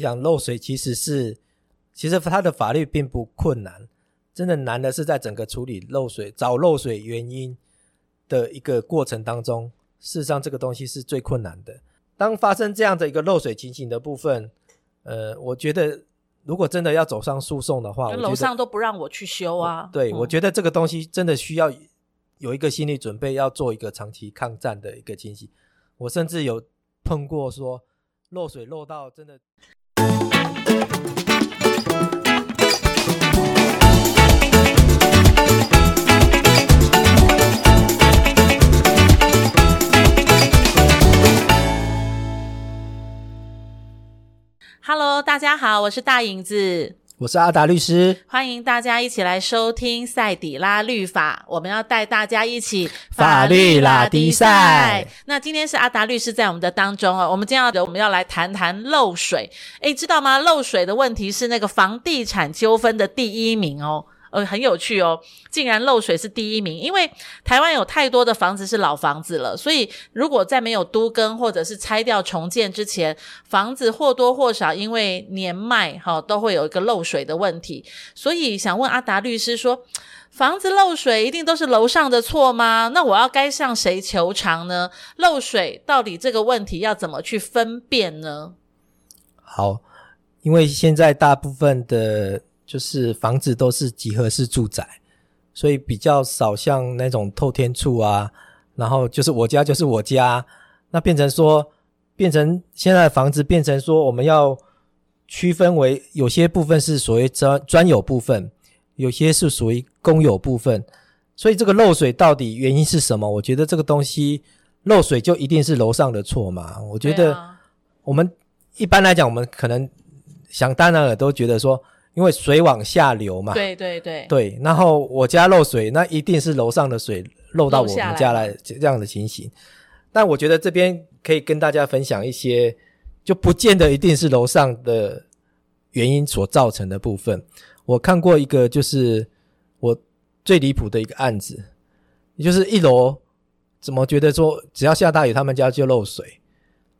我想漏水其实是，其实它的法律并不困难，真的难的是在整个处理漏水、找漏水原因的一个过程当中，事实上这个东西是最困难的。当发生这样的一个漏水情形的部分，呃，我觉得如果真的要走上诉讼的话，楼上都不让我去修啊。对，嗯，我觉得这个东西真的需要有一个心理准备，要做一个长期抗战的一个情形。我甚至有碰过说漏水漏到真的。Hello，大家好，我是大影子，我是阿达律师，欢迎大家一起来收听赛底拉律法。我们要带大家一起法律拉迪赛。那今天是阿达律师在我们的当中哦，我们今天要我们要来谈谈漏水。诶，知道吗？漏水的问题是那个房地产纠纷的第一名哦。呃，很有趣哦，竟然漏水是第一名，因为台湾有太多的房子是老房子了，所以如果在没有都更或者是拆掉重建之前，房子或多或少因为年迈哈、都会有一个漏水的问题。所以想问阿达律师说，房子漏水一定都是楼上的错吗？那我要该向谁求偿呢？漏水到底这个问题要怎么去分辨呢？好，因为现在大部分的。就是房子都是集合式住宅，所以比较少像那种透天厝啊，然后就是我家就是我家，那变成说，变成现在的房子变成说，我们要区分为有些部分是属于专专有部分，有些是属于公有部分，所以这个漏水到底原因是什么？我觉得这个东西漏水就一定是楼上的错嘛？我觉得我们一般来讲，我们可能想当然了都觉得说。因为水往下流嘛，对对对，对。然后我家漏水，那一定是楼上的水漏到我们家来，这样的情形。但我觉得这边可以跟大家分享一些，就不见得一定是楼上的原因所造成的部分。我看过一个，就是我最离谱的一个案子，也就是一楼怎么觉得说只要下大雨，他们家就漏水，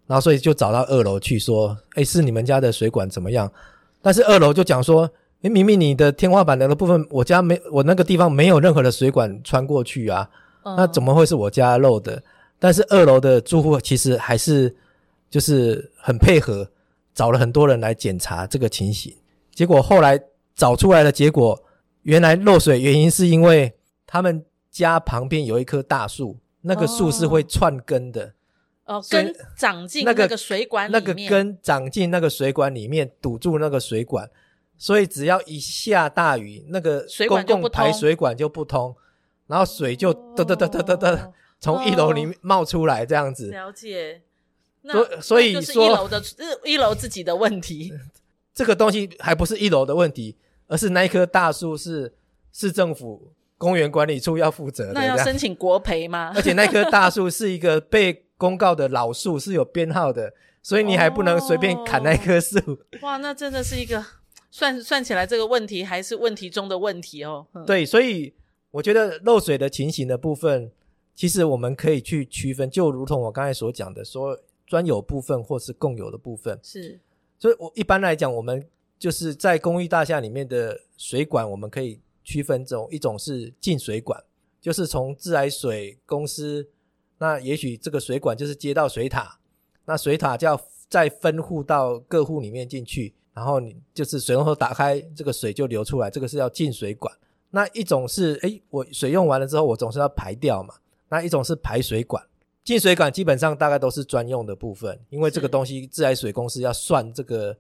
然后所以就找到二楼去说，哎，是你们家的水管怎么样？但是二楼就讲说，诶，明明你的天花板的部分，我家没，我那个地方没有任何的水管穿过去啊，嗯、那怎么会是我家漏的？但是二楼的住户其实还是就是很配合，找了很多人来检查这个情形，结果后来找出来的结果，原来漏水原因是因为他们家旁边有一棵大树，那个树是会串根的。哦哦，根长进那个水管里面，那个根长进那个水管里面，堵住那个水管，所以只要一下大雨，那个公共排水管就不通，然后水就哒哒哒哒哒哒从一楼里面冒出来，这样子。了解。所所以说，一楼的一楼自己的问题，这个东西还不是一楼的问题，而是那一棵大树是市政府公园管理处要负责的。那要申请国赔吗？而且那棵大树是一个被。公告的老树是有编号的，所以你还不能随便砍那棵树。哦。哇，那真的是一个算算起来这个问题还是问题中的问题哦。对，所以我觉得漏水的情形的部分，其实我们可以去区分，就如同我刚才所讲的，说专有部分或是共有的部分。是，所以我一般来讲，我们就是在公寓大厦里面的水管，我们可以区分这种一种是进水管，就是从自来水公司。那也许这个水管就是接到水塔，那水塔就要再分户到各户里面进去，然后你就是水龙头打开，这个水就流出来，这个是要进水管。那一种是，诶，我水用完了之后，我总是要排掉嘛。那一种是排水管，进水管基本上大概都是专用的部分，因为这个东西自来水公司要算这个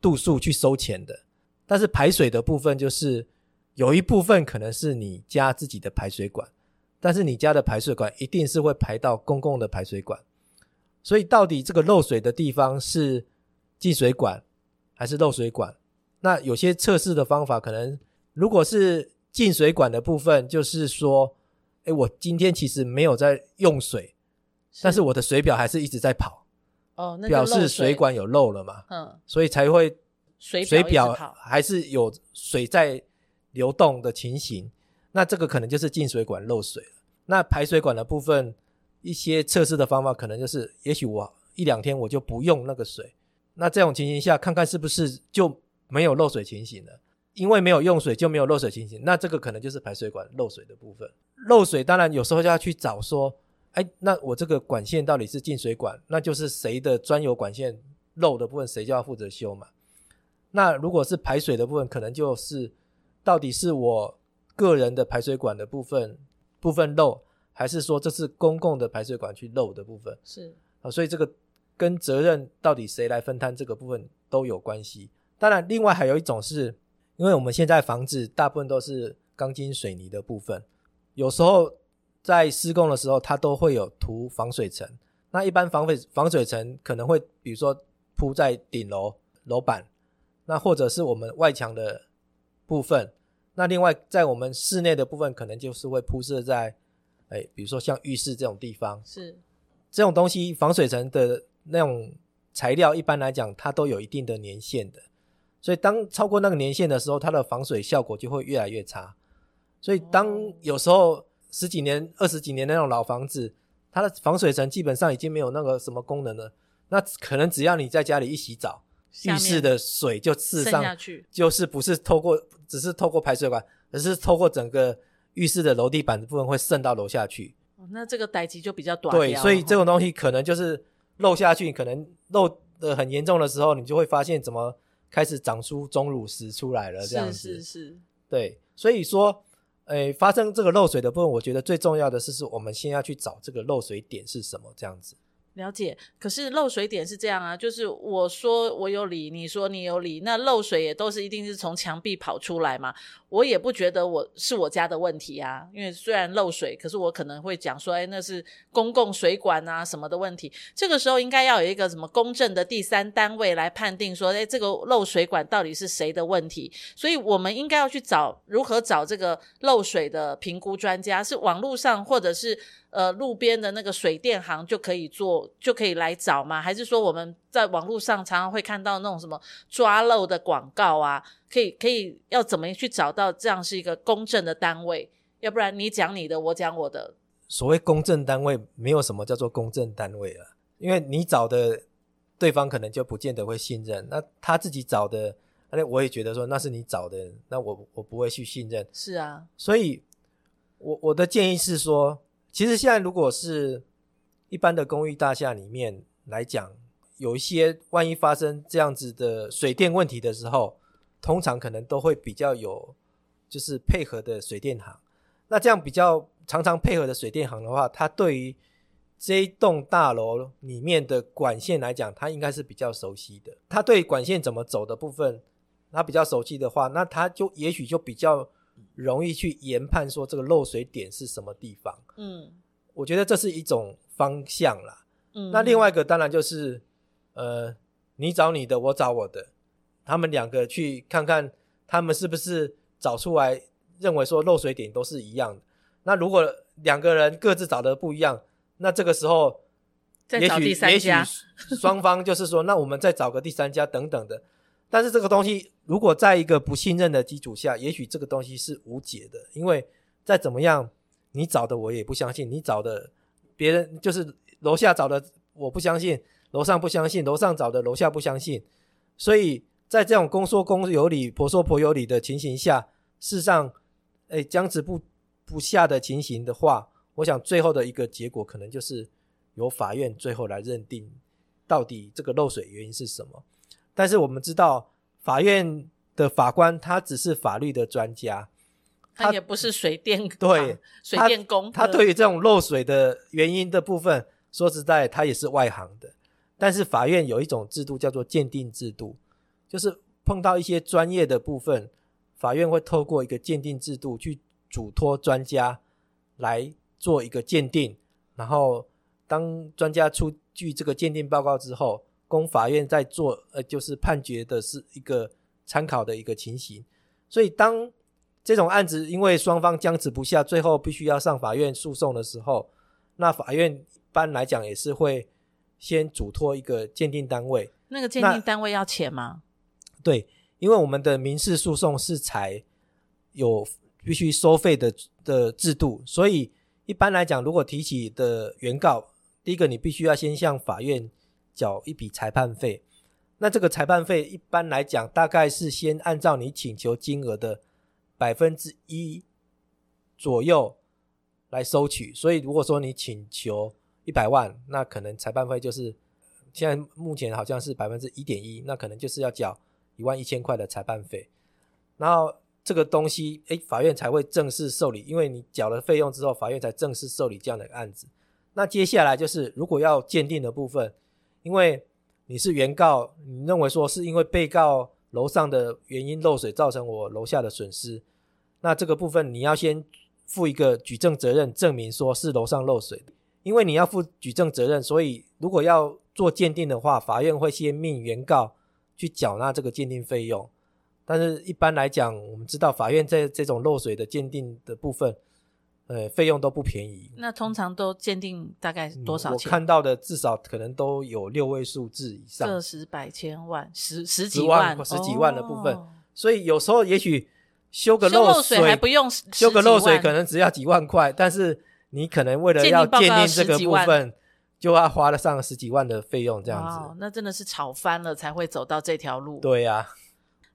度数去收钱的。但是排水的部分就是有一部分可能是你家自己的排水管。但是你家的排水管一定是会排到公共的排水管，所以到底这个漏水的地方是进水管还是漏水管？那有些测试的方法可能，如果是进水管的部分，就是说，哎，我今天其实没有在用水，但是我的水表还是一直在跑，哦，那表示水管有漏了嘛，嗯，所以才会水水表还是有水在流动的情形。那这个可能就是进水管漏水了。那排水管的部分，一些测试的方法可能就是，也许我一两天我就不用那个水，那这种情形下，看看是不是就没有漏水情形了？因为没有用水就没有漏水情形，那这个可能就是排水管漏水的部分。漏水当然有时候就要去找说，哎，那我这个管线到底是进水管，那就是谁的专有管线漏的部分，谁就要负责修嘛。那如果是排水的部分，可能就是到底是我个人的排水管的部分部分漏，还是说这是公共的排水管去漏的部分？是啊，所以这个跟责任到底谁来分摊这个部分都有关系。当然，另外还有一种是，因为我们现在房子大部分都是钢筋水泥的部分，有时候在施工的时候，它都会有涂防水层。那一般防水防水层可能会比如说铺在顶楼楼板。那或者是我们外墙的部分，那另外在我们室内的部分，可能就是会铺设在，哎，比如说像浴室这种地方，是这种东西防水层的那种材料，一般来讲它都有一定的年限的，所以当超过那个年限的时候，它的防水效果就会越来越差。所以当有时候十几年、二十几年那种老房子，它的防水层基本上已经没有那个什么功能了，那可能只要你在家里一洗澡。浴室的水就事实上就是不是透过，只是透过排水管，而是透过整个浴室的楼地板的部分会渗到楼下去。哦，那这个待机就比较短。对，所以这种东西可能就是漏下去，可能漏的很严重的时候，你就会发现怎么开始长出钟乳石出来了，这样子。是是是。对，所以说，诶，发生这个漏水的部分，我觉得最重要的是，是我们先要去找这个漏水点是什么，这样子。了解，可是漏水点是这样啊，就是我说我有理，你说你有理，那漏水也都是一定是从墙壁跑出来嘛。我也不觉得我是我家的问题啊，因为虽然漏水，可是我可能会讲说，哎，那是公共水管啊什么的问题。这个时候应该要有一个什么公正的第三单位来判定说，哎，这个漏水管到底是谁的问题？所以我们应该要去找如何找这个漏水的评估专家，是网络上或者是呃路边的那个水电行就可以做，就可以来找吗？还是说我们在网络上常常会看到那种什么抓漏的广告啊？可以可以，要怎么去找到这样是一个公正的单位？要不然你讲你的，我讲我的。所谓公正单位，没有什么叫做公正单位啊，因为你找的对方可能就不见得会信任。那他自己找的，那我也觉得说那是你找的，那我我不会去信任。是啊，所以我我的建议是说，其实现在如果是一般的公寓大厦里面来讲，有一些万一发生这样子的水电问题的时候。通常可能都会比较有，就是配合的水电行。那这样比较常常配合的水电行的话，它对于这一栋大楼里面的管线来讲，它应该是比较熟悉的。它对管线怎么走的部分，它比较熟悉的话，那它就也许就比较容易去研判说这个漏水点是什么地方。嗯，我觉得这是一种方向啦。嗯，那另外一个当然就是，呃，你找你的，我找我的。他们两个去看看，他们是不是找出来认为说漏水点都是一样的。那如果两个人各自找的不一样，那这个时候也许也许双方就是说，那我们再找个第三家等等的。但是这个东西如果在一个不信任的基础下，也许这个东西是无解的，因为再怎么样，你找的我也不相信，你找的别人就是楼下找的我不相信，楼上不相信，楼上找的楼下不相信，所以。在这种公说公有理，婆说婆有理的情形下，事实上，诶，僵持不不下的情形的话，我想最后的一个结果可能就是由法院最后来认定到底这个漏水原因是什么。但是我们知道，法院的法官他只是法律的专家，他，也不是水电对水电工他，他对于这种漏水的原因的部分，说实在，他也是外行的。但是法院有一种制度叫做鉴定制度。就是碰到一些专业的部分，法院会透过一个鉴定制度去嘱托专家来做一个鉴定，然后当专家出具这个鉴定报告之后，供法院在做呃，就是判决的是一个参考的一个情形。所以当这种案子因为双方僵持不下，最后必须要上法院诉讼的时候，那法院一般来讲也是会先嘱托一个鉴定单位。那个鉴定单位要钱吗？对，因为我们的民事诉讼是采有必须收费的的制度，所以一般来讲，如果提起的原告，第一个你必须要先向法院缴一笔裁判费。那这个裁判费一般来讲，大概是先按照你请求金额的百分之一左右来收取。所以如果说你请求一百万，那可能裁判费就是现在目前好像是百分之一点一，那可能就是要缴一万一千块的裁判费。然后这个东西，诶，法院才会正式受理，因为你缴了费用之后，法院才正式受理这样的案子。那接下来就是如果要鉴定的部分，因为你是原告，你认为说是因为被告楼上的原因漏水造成我楼下的损失，那这个部分你要先负一个举证责任，证明说是楼上漏水。因为你要负举证责任，所以如果要做鉴定的话，法院会先命原告去缴纳这个鉴定费用。但是一般来讲，我们知道法院在这种漏水的鉴定的部分。呃，费用都不便宜。那通常都鉴定大概多少钱？嗯，我看到的至少可能都有六位数字以上，个十百千万十十几万十几万的部分。哦，所以有时候也许修个漏水，修漏水还不用修个漏水，可能只要几万块，但是你可能为了要鉴定这个部分，就要花了上十几万的费用这样子。哦，那真的是炒翻了才会走到这条路。对呀，啊。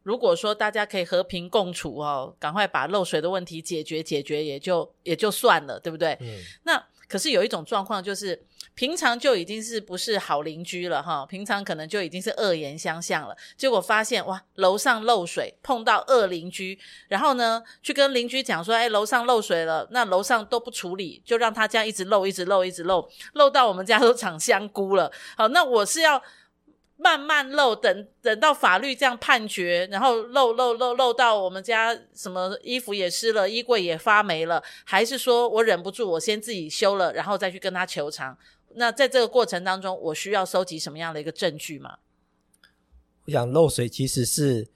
如果说大家可以和平共处哦，赶快把漏水的问题解决解决，也就也就算了，对不对？嗯。那可是有一种状况，就是平常就已经是不是好邻居了哈，平常可能就已经是恶言相向了。结果发现哇，楼上漏水，碰到恶邻居，然后呢，去跟邻居讲说，哎，楼上漏水了，那楼上都不处理，就让他这样一直漏，一直漏，一直漏，漏到我们家都长香菇了。好，那我是要。慢慢漏，等等到法律这样判决，然后漏漏漏漏到我们家什么衣服也湿了，衣柜也发霉了，还是说我忍不住，我先自己修了，然后再去跟他求偿？那在这个过程当中，我需要收集什么样的一个证据吗？我想漏水其实是，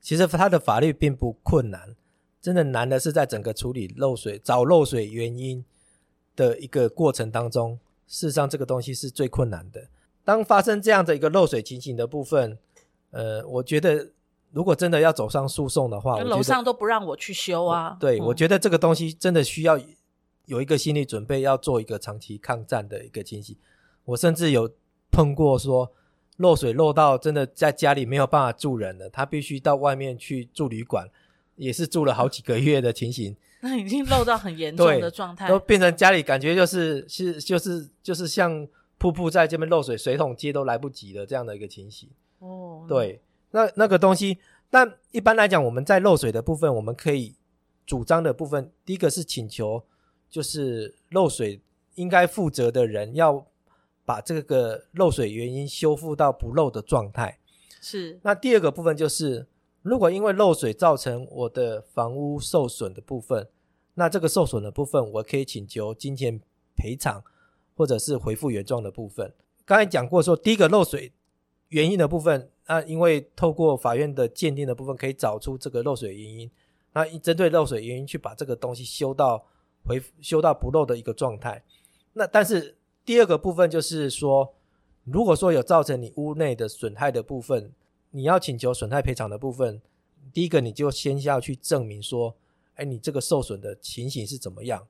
其实它的法律并不困难，真的难的是在整个处理漏水、找漏水原因的一个过程当中，事实上这个东西是最困难的。当发生这样的一个漏水情形的部分，呃，我觉得如果真的要走上诉讼的话，楼上都不让我去修啊。对，嗯，我觉得这个东西真的需要有一个心理准备，要做一个长期抗战的一个情形。我甚至有碰过说漏水漏到真的在家里没有办法住人了，他必须到外面去住旅馆，也是住了好几个月的情形。那已经漏到很严重的状态，都变成家里感觉就是是就是就是像。瀑布在这边漏水，水桶接都来不及的，这样的一个情形。哦，对，那那个东西，但一般来讲，我们在漏水的部分，我们可以主张的部分，第一个是请求，就是漏水应该负责的人要把这个漏水原因修复到不漏的状态。是。那第二个部分就是，如果因为漏水造成我的房屋受损的部分，那这个受损的部分，我可以请求金钱赔偿。或者是恢复原状的部分，刚才讲过说，第一个漏水原因的部分，那因为透过法院的鉴定的部分，可以找出这个漏水原因，那针对漏水原因去把这个东西修到回修到不漏的一个状态。那但是第二个部分就是说，如果说有造成你屋内的损害的部分，你要请求损害赔偿的部分，第一个你就先要去证明说，哎，你这个受损的情形是怎么样？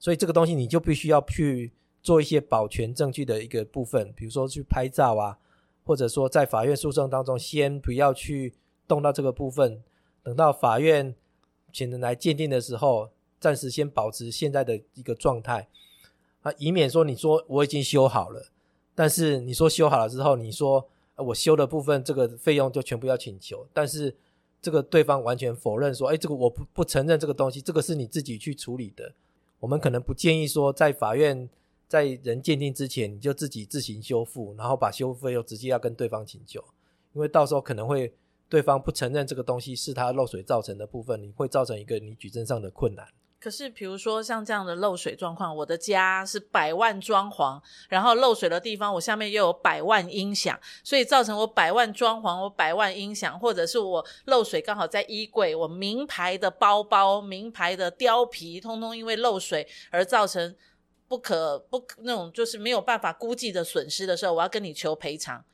所以这个东西你就必须要去。做一些保全证据的一个部分，比如说去拍照啊，或者说在法院诉讼当中，先不要去动到这个部分，等到法院请人来鉴定的时候，暂时先保持现在的一个状态啊，以免说你说我已经修好了，但是你说修好了之后，你说我修的部分这个费用就全部要请求，但是这个对方完全否认说，哎，这个我不不承认这个东西，这个是你自己去处理的，我们可能不建议说在法院。在人鉴定之前，你就自己自行修复，然后把修复费用直接要跟对方请求，因为到时候可能会对方不承认这个东西是他漏水造成的部分，你会造成一个你举证上的困难。可是，比如说像这样的漏水状况，我的家是百万装潢，然后漏水的地方我下面又有百万音响，所以造成我百万装潢，我百万音响，或者是我漏水刚好在衣柜，我名牌的包包、名牌的貂皮，通通因为漏水而造成。不可不可那种就是没有办法估计的损失的时候，我要跟你求赔偿。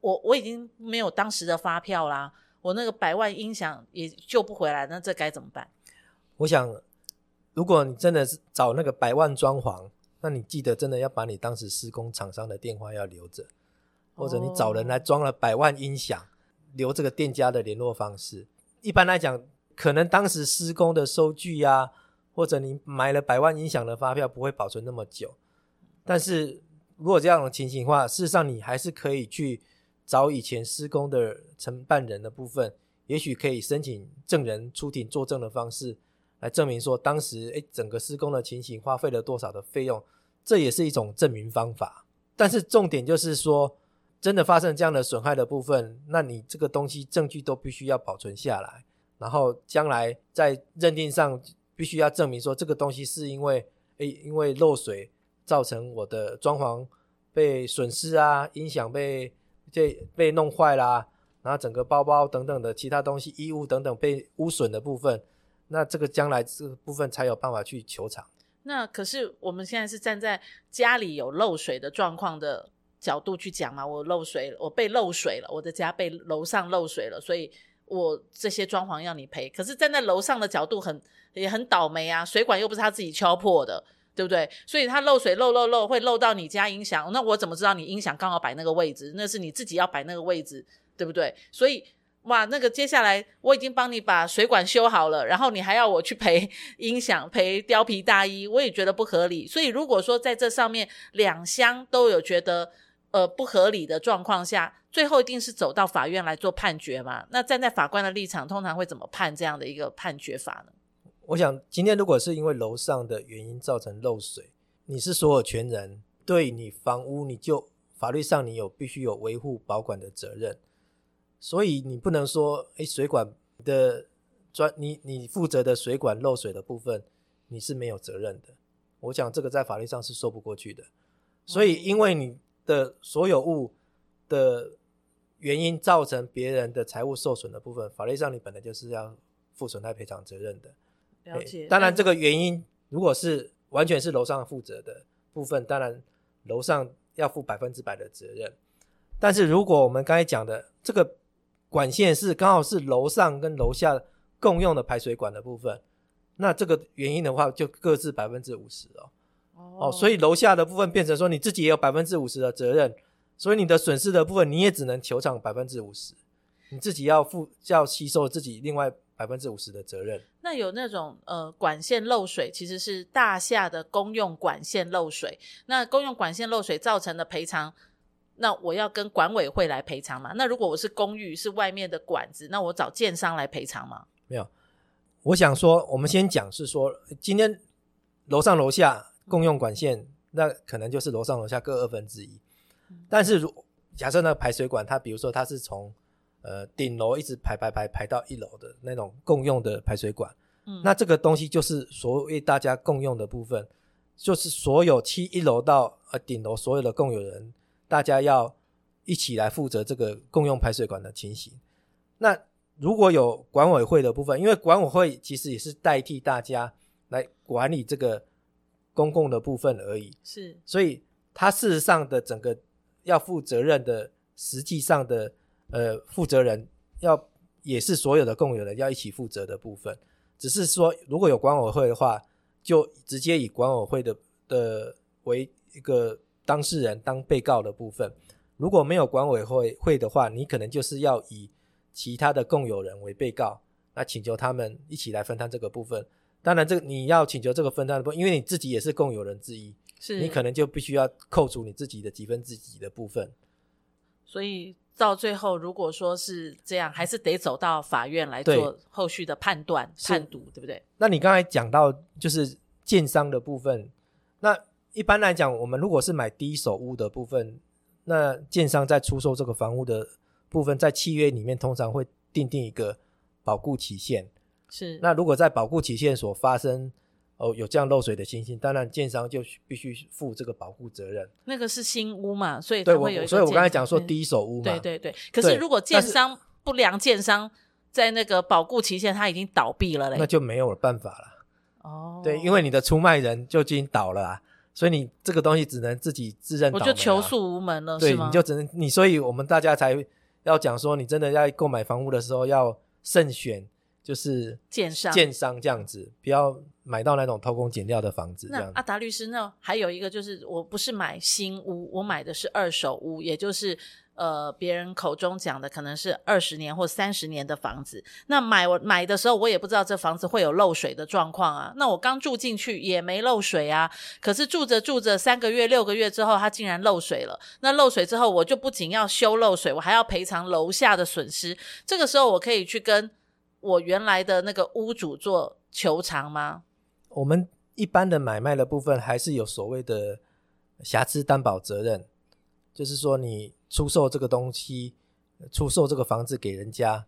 我我已经没有当时的发票啦，我那个百万音响也救不回来，那这该怎么办？我想，如果你真的是找那个百万装潢，那你记得真的要把你当时施工厂商的电话要留着，或者你找人来装了百万音响，留这个店家的联络方式。一般来讲，可能当时施工的收据呀、啊，或者你买了百万音响的发票不会保存那么久。但是如果这样的情形的话，事实上你还是可以去找以前施工的承办人的部分，也许可以申请证人出庭作证的方式，来证明说当时诶整个施工的情形花费了多少的费用，这也是一种证明方法。但是重点就是说，真的发生这样的损害的部分，那你这个东西证据都必须要保存下来，然后将来在认定上必须要证明说这个东西是因为诶因为漏水造成我的装潢被损失啊，音响被被被弄坏啦、然后整个包包等等的其他东西衣物等等被污损的部分，那这个将来这个部分才有办法去求偿。那可是我们现在是站在家里有漏水的状况的。角度去讲嘛，我漏水，我被漏水了，我的家被楼上漏水了，所以我这些装潢要你赔。可是站在楼上的角度很也很倒霉啊，水管又不是他自己敲破的，对不对？所以他漏水漏漏漏会漏到你家音响，那我怎么知道你音响刚好摆那个位置？那是你自己要摆那个位置，对不对？所以哇，那个接下来我已经帮你把水管修好了，然后你还要我去赔 音响赔貂皮大衣，我也觉得不合理。所以如果说在这上面两厢都有觉得。呃，不合理的状况下，最后一定是走到法院来做判决嘛？那站在法官的立场，通常会怎么判这样的一个判决法呢？我想，今天如果是因为楼上的原因造成漏水，你是所有权人，对你房屋，你就法律上你有必须有维护保管的责任，所以你不能说，诶，水管的专，你你负责的水管漏水的部分，你是没有责任的。我想这个在法律上是说不过去的，所以因为你。的所有物的原因造成别人的财物受损的部分，法律上你本来就是要负损害赔偿责任的。了解。当然，这个原因如果是完全是楼上负责的部分，当然楼上要负百分之百的责任。但是如果我们刚才讲的这个管线是刚好是楼上跟楼下共用的排水管的部分，那这个原因的话就各自百分之五十哦。哦，所以楼下的部分变成说你自己也有百分之五十的责任，所以你的损失的部分你也只能球场百分之五十，你自己要负要吸收自己另外百分之五十的责任。那有那种呃管线漏水，其实是大厦的公用管线漏水，那公用管线漏水造成的赔偿，那我要跟管委会来赔偿吗？那如果我是公寓是外面的管子，那我找建商来赔偿吗？没有，我想说，我们先讲是说今天楼上楼下。共用管线，那可能就是楼上楼下各二分之一。但是如假设那个排水管，它比如说它是从呃顶楼一直排排排排到一楼的那种共用的排水管，嗯，那这个东西就是所谓大家共用的部分，就是所有七一楼到呃顶楼所有的共有人，大家要一起来负责这个共用排水管的情形。那如果有管委会的部分，因为管委会其实也是代替大家来管理这个。公共的部分而已，是，所以他事实上的整个要负责任的，实际上的呃负责人要也是所有的共有人要一起负责的部分，只是说如果有管委会的话，就直接以管委会的的为一个当事人当被告的部分，如果没有管委会会的话，你可能就是要以其他的共有人为被告，那请求他们一起来分摊这个部分。当然，这个你要请求这个分担的部分，因为你自己也是共有人之一，是你可能就必须要扣除你自己的几分之几的部分。所以到最后，如果说是这样，还是得走到法院来做后续的判断、判读，对不对？那你刚才讲到就是建商的部分，那一般来讲，我们如果是买第一手屋的部分，那建商在出售这个房屋的部分，在契约里面通常会定定一个保固期限。是，那如果在保固期限所发生哦有这样漏水的情形，当然建商就必须负这个保护责任。那个是新屋嘛，所以对会有我，所以我刚才讲说第一手屋嘛，对对对。可是如果建商不良建商在那个保固期限他已经倒闭了嘞，那就没有办法了。哦，对，因为你的出卖人就已经倒了啊，所以你这个东西只能自己自认倒，啊，我就求诉无门了，对？你就只能你，所以我们大家才要讲说，你真的要购买房屋的时候要慎选。就是建商，建商这样子，不要买到那种偷工减料的房子。那阿达律师，那还有一个就是，我不是买新屋，我买的是二手屋，也就是呃，别人口中讲的可能是二十年或三十年的房子，那买我买的时候，我也不知道这房子会有漏水的状况啊。那我刚住进去也没漏水啊，可是住着住着三个月、六个月之后，它竟然漏水了。那漏水之后，我就不仅要修漏水，我还要赔偿楼下的损失。这个时候，我可以去跟我原来的那个屋主做求偿吗？我们一般的买卖的部分，还是有所谓的瑕疵担保责任，就是说你。出售这个东西，出售这个房子给人家，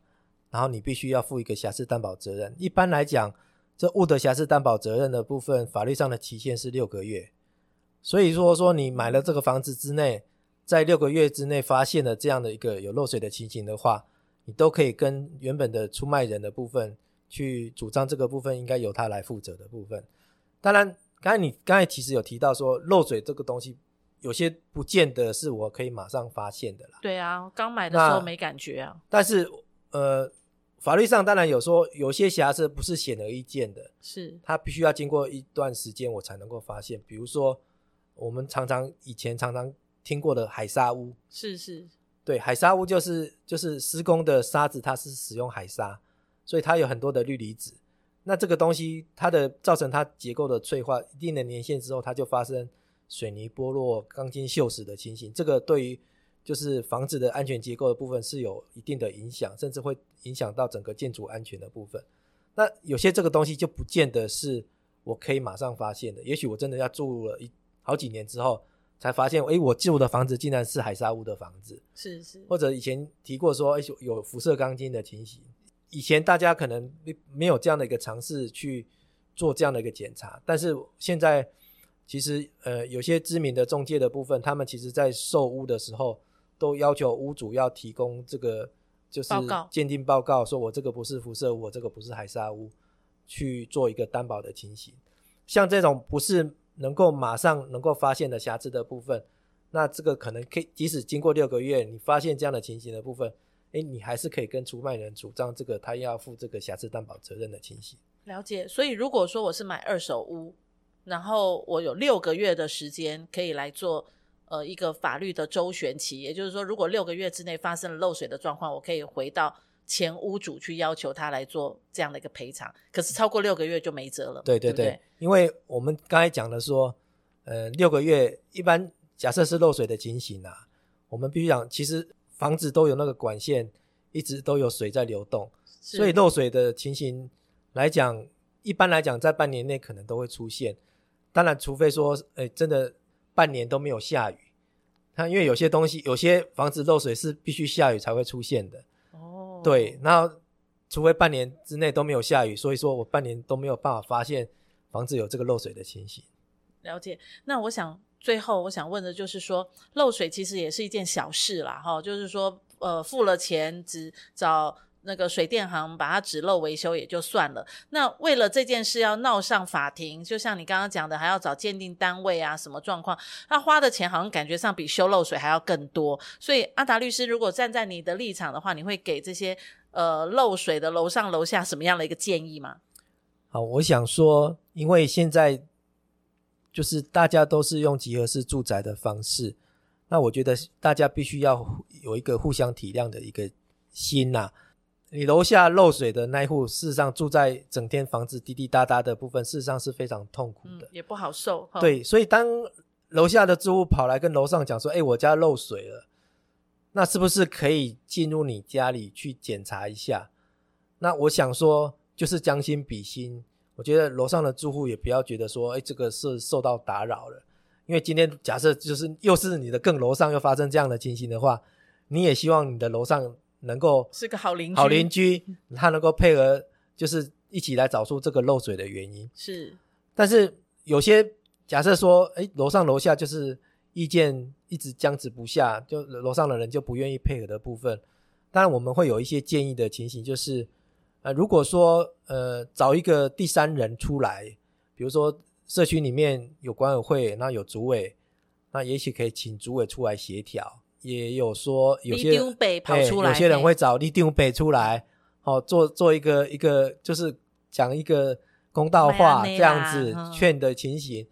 然后你必须要负一个瑕疵担保责任。一般来讲，这物的瑕疵担保责任的部分，法律上的期限是六个月。所以说，说你买了这个房子之内，在六个月之内发现了这样的一个有漏水的情形的话，你都可以跟原本的出卖人的部分去主张这个部分应该由他来负责的部分。当然，刚才你刚才其实有提到说漏水这个东西。有些不见得是我可以马上发现的啦。对啊，刚买的时候没感觉啊。但是，呃，法律上当然有说，有些瑕疵不是显而易见的，是它必须要经过一段时间我才能够发现。比如说，我们常常以前常常听过的海沙屋，是是，对，海砂屋就是就是施工的沙子，它是使用海砂，所以它有很多的氯离子。那这个东西它的造成它结构的脆化，一定的年限之后，它就发生。水泥剥落、钢筋锈蚀的情形，这个对于就是房子的安全结构的部分是有一定的影响，甚至会影响到整个建筑安全的部分。那有些这个东西就不见得是我可以马上发现的，也许我真的要住了一好几年之后才发现，诶，我住的房子竟然是海沙屋的房子，是是，或者以前提过说，诶，有辐射钢筋的情形，以前大家可能没有这样的一个尝试去做这样的一个检查，但是现在。其实，呃，有些知名的中介的部分，他们其实在售屋的时候，都要求屋主要提供这个就是鉴定报告，说我这个不是辐射屋，我这个不是海沙屋，去做一个担保的情形。像这种不是能够马上能够发现的瑕疵的部分，那这个可能可以，即使经过六个月，你发现这样的情形的部分，诶，你还是可以跟出卖人主张这个他要负这个瑕疵担保责任的情形。了解。所以如果说我是买二手屋。然后我有六个月的时间可以来做呃一个法律的周旋期，也就是说，如果六个月之内发生了漏水的状况，我可以回到前屋主去要求他来做这样的一个赔偿。可是超过六个月就没辙了。对对对，对对，因为我们刚才讲的说，呃，六个月一般假设是漏水的情形啊，我们必须讲，其实房子都有那个管线，一直都有水在流动，所以漏水的情形来讲，一般来讲在半年内可能都会出现。当然，除非说，哎、欸，真的半年都没有下雨，它因为有些东西，有些房子漏水是必须下雨才会出现的。哦，对，那除非半年之内都没有下雨，所以说我半年都没有办法发现房子有这个漏水的情形。了解。那我想最后我想问的就是说，漏水其实也是一件小事啦，哈，就是说，呃，付了钱只找。那个水电行把它指漏维修也就算了，那为了这件事要闹上法庭，就像你刚刚讲的，还要找鉴定单位啊，什么状况？他花的钱好像感觉上比修漏水还要更多。所以阿达律师，如果站在你的立场的话，你会给这些呃漏水的楼上楼下什么样的一个建议吗？好，我想说，因为现在就是大家都是用集合式住宅的方式，那我觉得大家必须要有一个互相体谅的一个心呐、你楼下漏水的那一户，事实上住在整天房子滴滴答答的部分，事实上是非常痛苦的，嗯、也不好受。对，所以当楼下的住户跑来跟楼上讲说：“哎、欸，我家漏水了，那是不是可以进入你家里去检查一下？”那我想说，就是将心比心，我觉得楼上的住户也不要觉得说：“哎、欸，这个是受到打扰了。”因为今天假设就是又是你的更楼上又发生这样的情形的话，你也希望你的楼上。能够是个好邻居，好邻居，他能够配合，就是一起来找出这个漏水的原因。是，但是有些假设说，哎，楼上楼下就是意见一直僵持不下，就楼上的人就不愿意配合的部分。当然，我们会有一些建议的情形，就是呃，如果说呃找一个第三人出来，比如说社区里面有管委会，那有主委，那也许可以请主委出来协调。也有说有些跑出来、欸，有些人会找立定北出来，好、哦、做做一个一个就是讲一个公道话这样子劝的情形。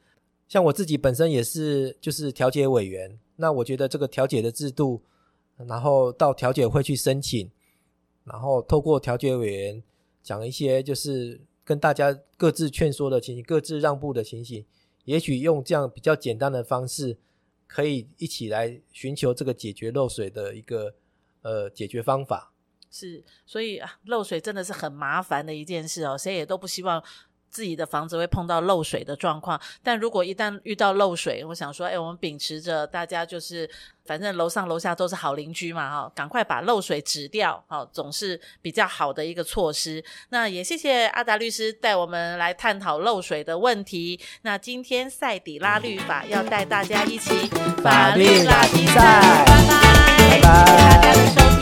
像我自己本身也是就是调解委员，那我觉得这个调解的制度，然后到调解会去申请，然后透过调解委员讲一些就是跟大家各自劝说的情形，各自让步的情形，也许用这样比较简单的方式，可以一起来寻求这个解决漏水的一个呃解决方法。是，所以啊，漏水真的是很麻烦的一件事哦，谁也都不希望。自己的房子会碰到漏水的状况，但如果一旦遇到漏水，我想说，哎，我们秉持着大家就是，反正楼上楼下都是好邻居嘛，哈，赶快把漏水止掉，哈，总是比较好的一个措施。那也谢谢阿达律师带我们来探讨漏水的问题。那今天赛底拉律法要带大家一起法律拉比赛，拜拜。拜拜。